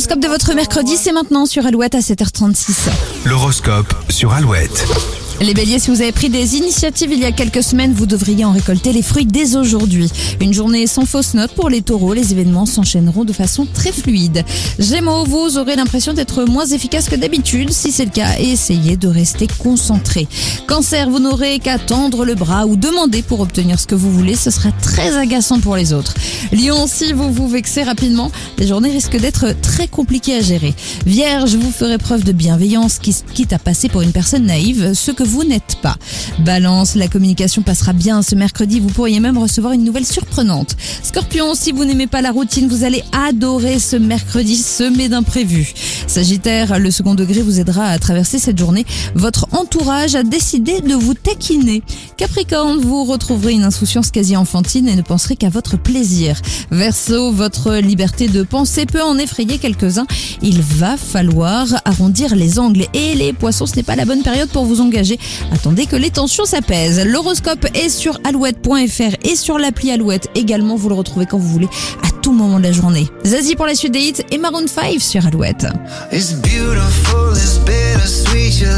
L'horoscope de votre mercredi, c'est maintenant sur Alouette à 7h36. L'horoscope sur Alouette. Les béliers, si vous avez pris des initiatives il y a quelques semaines, vous devriez en récolter les fruits dès aujourd'hui. Une journée sans fausse note pour les taureaux, les événements s'enchaîneront de façon très fluide. Gémeaux, vous aurez l'impression d'être moins efficace que d'habitude. Si c'est le cas, essayez de rester concentré. Cancer, vous n'aurez qu'à tendre le bras ou demander pour obtenir ce que vous voulez. Ce sera très agaçant pour les autres. Lion, si vous vous vexez rapidement, les journées risquent d'être très compliquées à gérer. Vierge, vous ferez preuve de bienveillance, quitte à passer pour une personne naïve, ce que n'êtes pas. Balance, la communication passera bien ce mercredi, vous pourriez même recevoir une nouvelle surprenante. Scorpion, si vous n'aimez pas la routine, vous allez adorer ce mercredi semé d'imprévus. Sagittaire, le second degré vous aidera à traverser cette journée. Votre entourage a décidé de vous taquiner. Capricorne, vous retrouverez une insouciance quasi enfantine et ne penserez qu'à votre plaisir. Verseau, votre liberté de penser peut en effrayer quelques-uns. Il va falloir arrondir les angles et les poissons, ce n'est pas la bonne période pour vous engager. Attendez que les tensions s'apaisent. L'horoscope est sur alouette.fr et sur l'appli Alouette également. Vous le retrouvez quand vous voulez moment de la journée. Zazie pour la suite des hits et Maroon 5 sur Alouette.